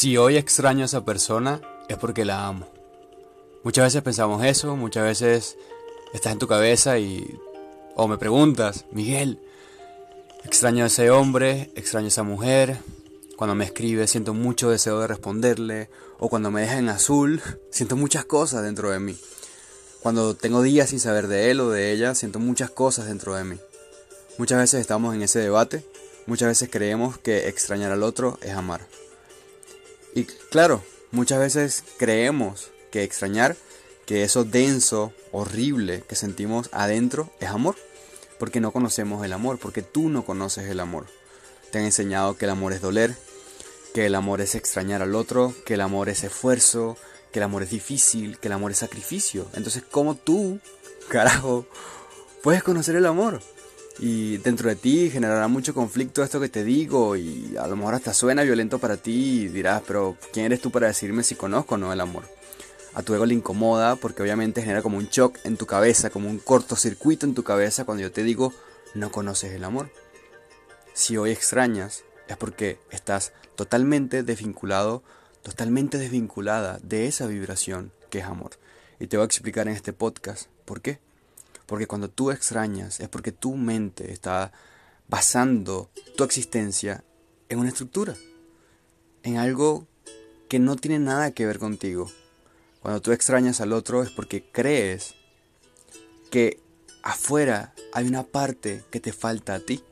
Si hoy extraño a esa persona es porque la amo. Muchas veces pensamos eso, muchas veces estás en tu cabeza y o me preguntas, Miguel, extraño a ese hombre, extraño a esa mujer, cuando me escribe siento mucho deseo de responderle, o cuando me deja en azul, siento muchas cosas dentro de mí. Cuando tengo días sin saber de él o de ella, siento muchas cosas dentro de mí. Muchas veces estamos en ese debate, muchas veces creemos que extrañar al otro es amar. Y claro, muchas veces creemos que extrañar, que eso denso, horrible que sentimos adentro es amor, porque no conocemos el amor, porque tú no conoces el amor. Te han enseñado que el amor es doler, que el amor es extrañar al otro, que el amor es esfuerzo, que el amor es difícil, que el amor es sacrificio. Entonces, ¿cómo tú, carajo, puedes conocer el amor? Y dentro de ti generará mucho conflicto esto que te digo y a lo mejor hasta suena violento para ti y dirás, pero ¿quién eres tú para decirme si conozco o no el amor? A tu ego le incomoda porque obviamente genera como un shock en tu cabeza, como un cortocircuito en tu cabeza cuando yo te digo, no conoces el amor. Si hoy extrañas, es porque estás totalmente desvinculado, totalmente desvinculada de esa vibración que es amor. Y te voy a explicar en este podcast por qué. Porque cuando tú extrañas es porque tu mente está basando tu existencia en una estructura, en algo que no tiene nada que ver contigo. Cuando tú extrañas al otro es porque crees que afuera hay una parte que te falta a ti.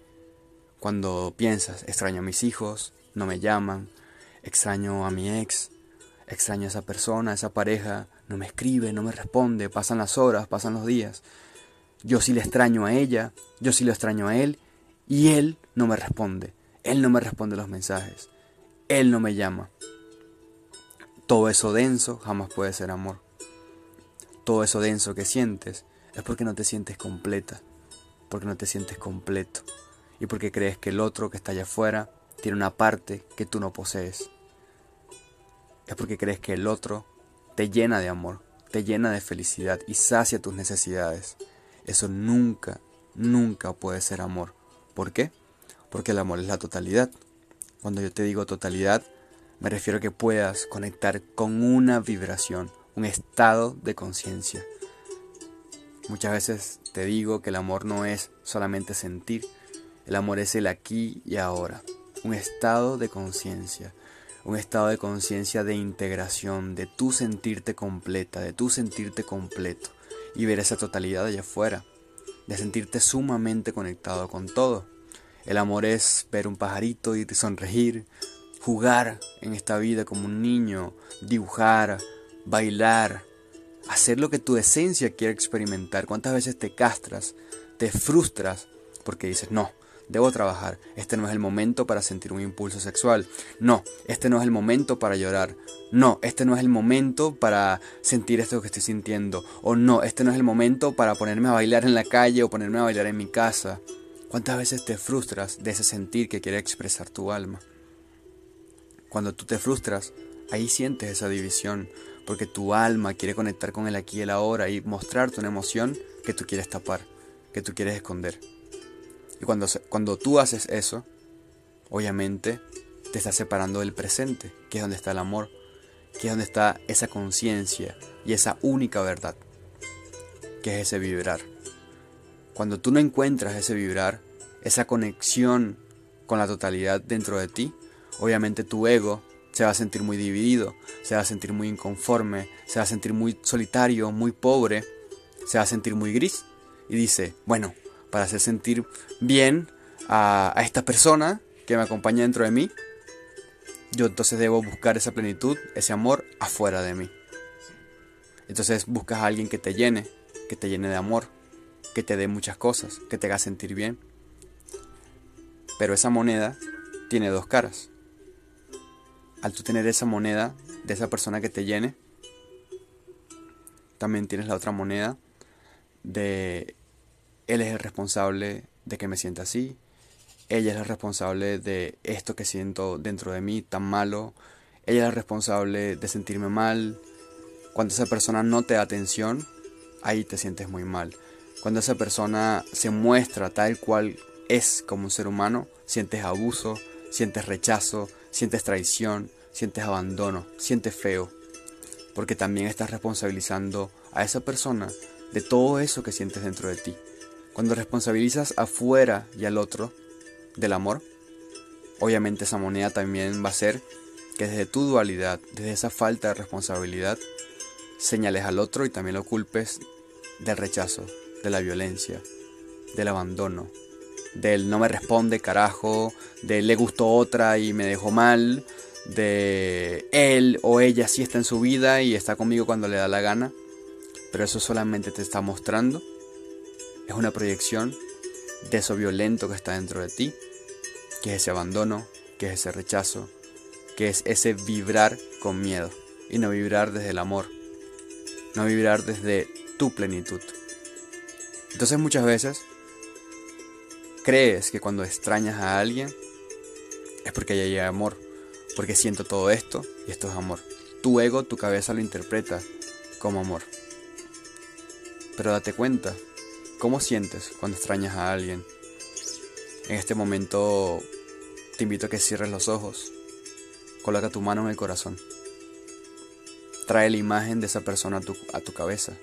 Cuando piensas, extraño a mis hijos, no me llaman, extraño a mi ex, extraño a esa persona, a esa pareja, no me escribe, no me responde, pasan las horas, pasan los días. Yo sí le extraño a ella, yo sí lo extraño a él, y él no me responde. Él no me responde los mensajes. Él no me llama. Todo eso denso jamás puede ser amor. Todo eso denso que sientes es porque no te sientes completa, porque no te sientes completo y porque crees que el otro que está allá afuera tiene una parte que tú no posees. Es porque crees que el otro te llena de amor, te llena de felicidad y sacia tus necesidades. Eso nunca, nunca puede ser amor. ¿Por qué? Porque el amor es la totalidad. Cuando yo te digo totalidad, me refiero a que puedas conectar con una vibración, un estado de conciencia. Muchas veces te digo que el amor no es solamente sentir, el amor es el aquí y ahora, un estado de conciencia, un estado de conciencia de integración, de tú sentirte completa, de tú sentirte completo y ver esa totalidad allá afuera, de sentirte sumamente conectado con todo. El amor es ver un pajarito y sonreír, jugar en esta vida como un niño, dibujar, bailar, hacer lo que tu esencia quiere experimentar. ¿Cuántas veces te castras, te frustras porque dices, no, debo trabajar, este no es el momento para sentir un impulso sexual, no, este no es el momento para llorar, no, este no es el momento para sentir esto que estoy sintiendo, o no, este no es el momento para ponerme a bailar en la calle o ponerme a bailar en mi casa. ¿Cuántas veces te frustras de ese sentir que quiere expresar tu alma? Cuando tú te frustras, ahí sientes esa división, porque tu alma quiere conectar con el aquí y el ahora y mostrarte una emoción que tú quieres tapar, que tú quieres esconder. Y cuando, cuando tú haces eso, obviamente te estás separando del presente, que es donde está el amor, que es donde está esa conciencia y esa única verdad, que es ese vibrar. Cuando tú no encuentras ese vibrar, esa conexión con la totalidad dentro de ti, obviamente tu ego se va a sentir muy dividido, se va a sentir muy inconforme, se va a sentir muy solitario, muy pobre, se va a sentir muy gris. Y dice, bueno, para hacer sentir bien a, esta persona que me acompaña dentro de mí, yo entonces debo buscar esa plenitud, ese amor afuera de mí. Entonces buscas a alguien que te llene, que te llene de amor, que te dé muchas cosas, que te haga sentir bien. Pero esa moneda tiene dos caras. Al tú tener esa moneda de esa persona que te llene, también tienes la otra moneda de él es el responsable de que me sienta así, ella es la responsable de esto que siento dentro de mí tan malo, ella es la responsable de sentirme mal. Cuando esa persona no te da atención, ahí te sientes muy mal. Cuando esa persona se muestra tal cual es como un ser humano, sientes abuso, sientes rechazo, sientes traición, sientes abandono, sientes feo, porque también estás responsabilizando a esa persona de todo eso que sientes dentro de ti. Cuando responsabilizas afuera y al otro del amor, obviamente esa moneda también va a ser que desde tu dualidad, desde esa falta de responsabilidad, señales al otro y también lo culpes del rechazo, de la violencia, del abandono, del no me responde carajo, del le gustó otra y me dejó mal, de él o ella sí está en su vida y está conmigo cuando le da la gana, pero eso solamente te está mostrando, es una proyección de eso violento que está dentro de ti, que es ese abandono, que es ese rechazo, que es ese vibrar con miedo y no vibrar desde el amor, no vibrar desde tu plenitud. Entonces muchas veces crees que cuando extrañas a alguien es porque hay amor, porque siento todo esto y esto es amor. Tu ego, tu cabeza lo interpreta como amor. Pero date cuenta, ¿cómo sientes cuando extrañas a alguien? En este momento te invito a que cierres los ojos, coloca tu mano en el corazón, trae la imagen de esa persona a tu, a tu cabeza,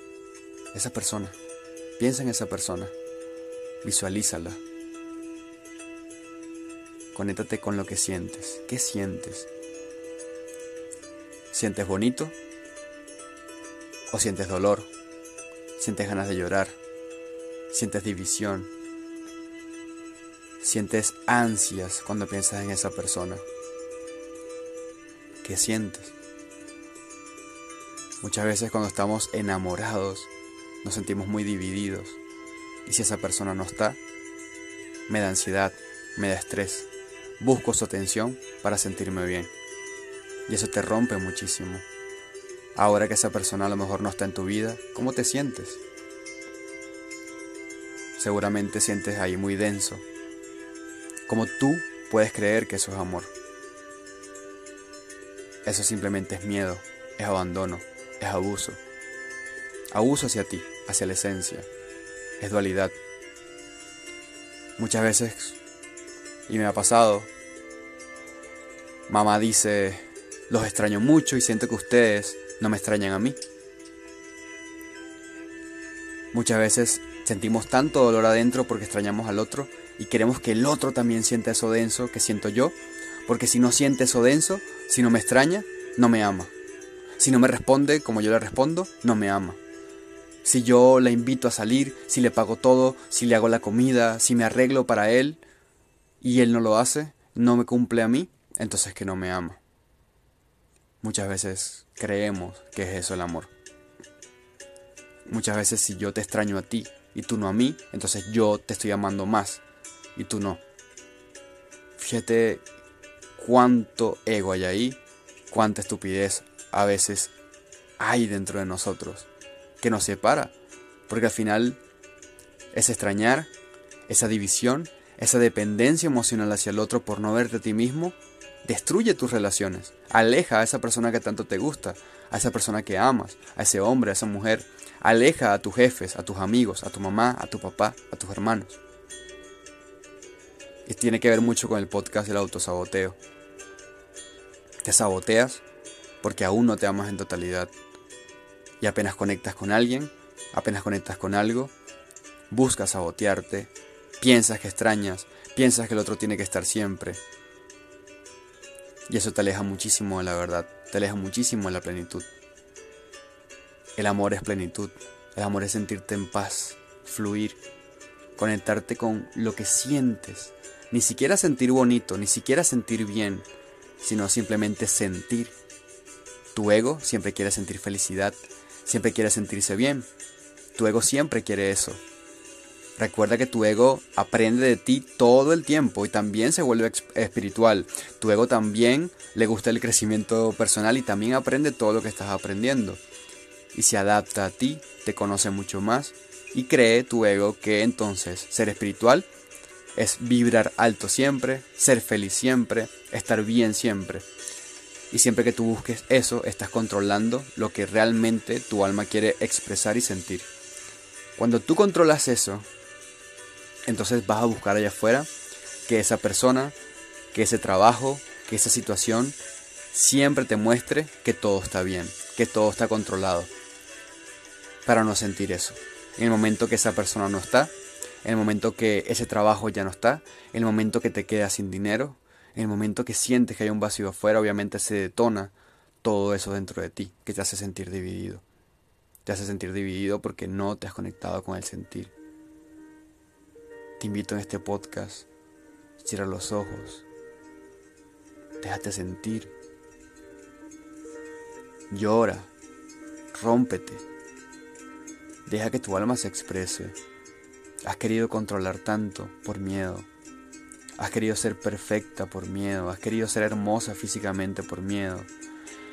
esa persona, piensa en esa persona, visualízala. Conéctate con lo que sientes. ¿Qué sientes? ¿Sientes bonito? ¿O sientes dolor? ¿Sientes ganas de llorar? ¿Sientes división? ¿Sientes ansias cuando piensas en esa persona? ¿Qué sientes? Muchas veces cuando estamos enamorados nos sentimos muy divididos y si esa persona no está, me da ansiedad, me da estrés, Busco su atención para sentirme bien. Y eso te rompe muchísimo. Ahora que esa persona a lo mejor no está en tu vida, ¿cómo te sientes? Seguramente sientes ahí muy denso. Como tú puedes creer que eso es amor. Eso simplemente es miedo, es abandono, es abuso. Abuso hacia ti, hacia la esencia. Es dualidad. Muchas veces, y me ha pasado, Mamá dice, los extraño mucho y siento que ustedes no me extrañan a mí. Muchas veces sentimos tanto dolor adentro porque extrañamos al otro y queremos que el otro también sienta eso denso que siento yo, porque si no siente eso denso, si no me extraña, no me ama. Si no me responde como yo le respondo, no me ama. Si yo la invito a salir, si le pago todo, si le hago la comida, si me arreglo para él y él no lo hace, no me cumple a mí, entonces que no me ama. Muchas veces creemos que es eso el amor. Muchas veces si yo te extraño a ti y tú no a mí, entonces yo te estoy amando más y tú no. Fíjate cuánto ego hay ahí, cuánta estupidez a veces hay dentro de nosotros que nos separa. Porque al final es extrañar, esa división, esa dependencia emocional hacia el otro por no verte a ti mismo, Destruye tus relaciones. Aleja a esa persona que tanto te gusta, a esa persona que amas, a ese hombre, a esa mujer. Aleja a tus jefes, a tus amigos, a tu mamá, a tu papá, a tus hermanos. Y tiene que ver mucho con el podcast del autosaboteo. Te saboteas porque aún no te amas en totalidad. Y apenas conectas con alguien, apenas conectas con algo, buscas sabotearte, piensas que extrañas, piensas que el otro tiene que estar siempre, y eso te aleja muchísimo de la verdad, te aleja muchísimo de la plenitud. El amor es plenitud, el amor es sentirte en paz, fluir, conectarte con lo que sientes. Ni siquiera sentir bonito, ni siquiera sentir bien, sino simplemente sentir. Tu ego siempre quiere sentir felicidad, siempre quiere sentirse bien. Tu ego siempre quiere eso, Recuerda que tu ego aprende de ti todo el tiempo y también se vuelve espiritual. Tu ego también le gusta el crecimiento personal y también aprende todo lo que estás aprendiendo. Y se adapta a ti, te conoce mucho más y cree tu ego que entonces ser espiritual es vibrar alto siempre, ser feliz siempre, estar bien siempre. Y siempre que tú busques eso, estás controlando lo que realmente tu alma quiere expresar y sentir. Cuando tú controlas eso, entonces vas a buscar allá afuera que esa persona, que ese trabajo, que esa situación siempre te muestre que todo está bien, que todo está controlado, para no sentir eso. En el momento que esa persona no está, en el momento que ese trabajo ya no está, en el momento que te quedas sin dinero, en el momento que sientes que hay un vacío afuera, obviamente se detona todo eso dentro de ti, que te hace sentir dividido. Te hace sentir dividido porque no te has conectado con el sentir. Te invito en este podcast, cierra los ojos, déjate sentir, llora, rómpete, deja que tu alma se exprese. Has querido controlar tanto por miedo, has querido ser perfecta por miedo, has querido ser hermosa físicamente por miedo,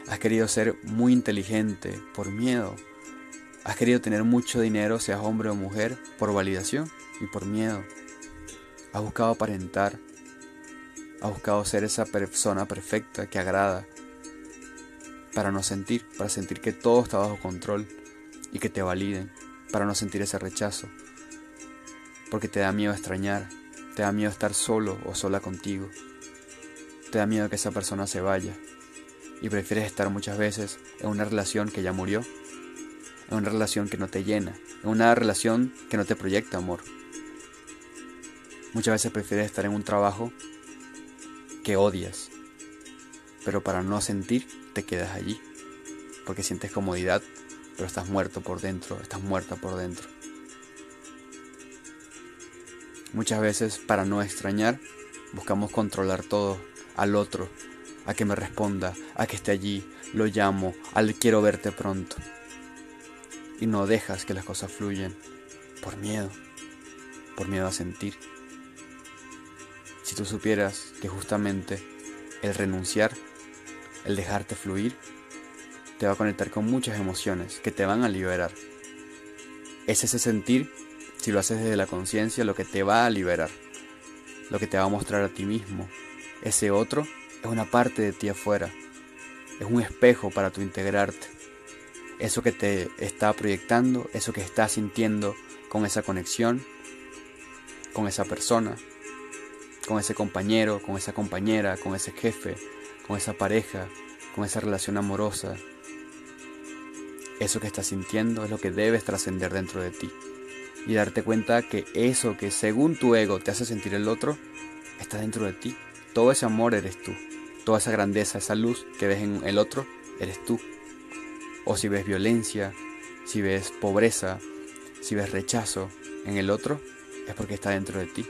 has querido ser muy inteligente por miedo, has querido tener mucho dinero, seas hombre o mujer, por validación y por miedo. Has buscado aparentar. Has buscado ser esa persona perfecta que agrada. Para no sentir, para sentir que todo está bajo control y que te validen. Para no sentir ese rechazo. Porque te da miedo extrañar. Te da miedo estar solo o sola contigo. Te da miedo que esa persona se vaya. Y prefieres estar muchas veces en una relación que ya murió. En una relación que no te llena. En una relación que no te proyecta amor. Muchas veces prefieres estar en un trabajo que odias, pero para no sentir te quedas allí, porque sientes comodidad, pero estás muerto por dentro, estás muerta por dentro. Muchas veces para no extrañar buscamos controlar todo al otro, a que me responda, a que esté allí, lo llamo, al quiero verte pronto. Y no dejas que las cosas fluyan por miedo, por miedo a sentir. Si tú supieras que justamente el renunciar, el dejarte fluir, te va a conectar con muchas emociones que te van a liberar. Es ese sentir, si lo haces desde la conciencia, lo que te va a liberar, lo que te va a mostrar a ti mismo. Ese otro es una parte de ti afuera, es un espejo para tu integrarte. Eso que te está proyectando, eso que estás sintiendo con esa conexión, con esa persona, con ese compañero, con esa compañera, con ese jefe, con esa pareja, con esa relación amorosa. Eso que estás sintiendo es lo que debes trascender dentro de ti y darte cuenta que eso que según tu ego te hace sentir el otro, está dentro de ti. Todo ese amor eres tú. Toda esa grandeza, esa luz que ves en el otro, eres tú. O si ves violencia, si ves pobreza, si ves rechazo en el otro, es porque está dentro de ti.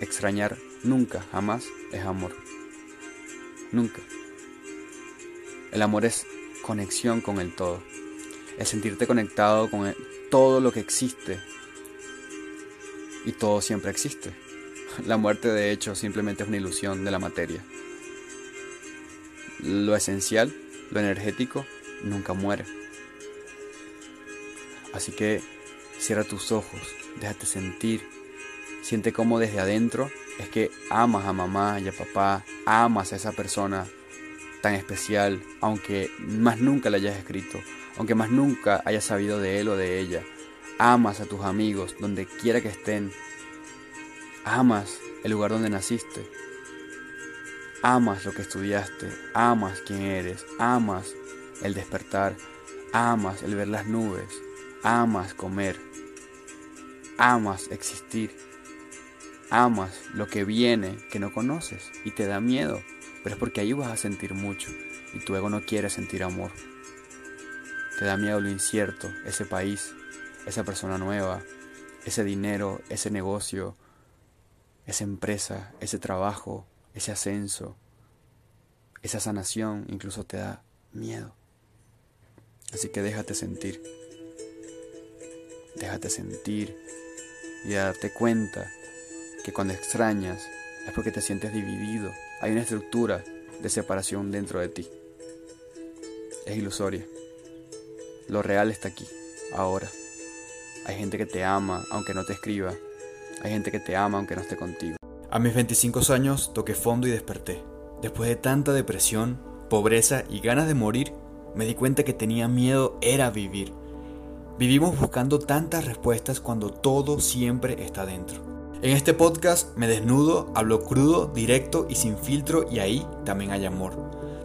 Extrañar nunca, jamás es amor. Nunca. El amor es conexión con el todo. Es sentirte conectado con todo lo que existe. Y todo siempre existe. La muerte de hecho simplemente es una ilusión de la materia. Lo esencial, lo energético, nunca muere. Así que cierra tus ojos, déjate sentir Siente como desde adentro es que amas a mamá y a papá, amas a esa persona tan especial, aunque más nunca la hayas escrito, aunque más nunca hayas sabido de él o de ella. Amas a tus amigos donde quiera que estén. Amas el lugar donde naciste. Amas lo que estudiaste, amas quién eres, amas el despertar, amas el ver las nubes, amas comer, amas existir. Amas lo que viene que no conoces y te da miedo, pero es porque ahí vas a sentir mucho y tu ego no quiere sentir amor. Te da miedo lo incierto, ese país, esa persona nueva, ese dinero, ese negocio, esa empresa, ese trabajo, ese ascenso, esa sanación incluso te da miedo. Así que déjate sentir. Déjate sentir y darte cuenta que cuando extrañas es porque te sientes dividido. Hay una estructura de separación dentro de ti. Es ilusoria. Lo real está aquí, ahora. Hay gente que te ama aunque no te escriba. Hay gente que te ama aunque no esté contigo. A mis 25 años toqué fondo y desperté. Después de tanta depresión, pobreza y ganas de morir, me di cuenta que tenía miedo era vivir. Vivimos buscando tantas respuestas cuando todo siempre está dentro. En este podcast me desnudo, hablo crudo, directo y sin filtro y ahí también hay amor.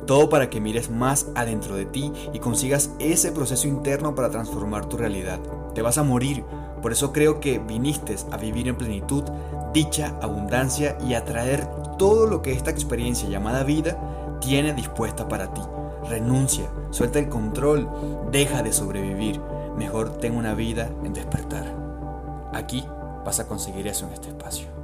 Todo para que mires más adentro de ti y consigas ese proceso interno para transformar tu realidad. Te vas a morir, por eso creo que viniste a vivir en plenitud, dicha, abundancia y atraer todo lo que esta experiencia llamada vida tiene dispuesta para ti. Renuncia, suelta el control, deja de sobrevivir. Mejor ten una vida en despertar. Aquí vas a conseguir eso en este espacio.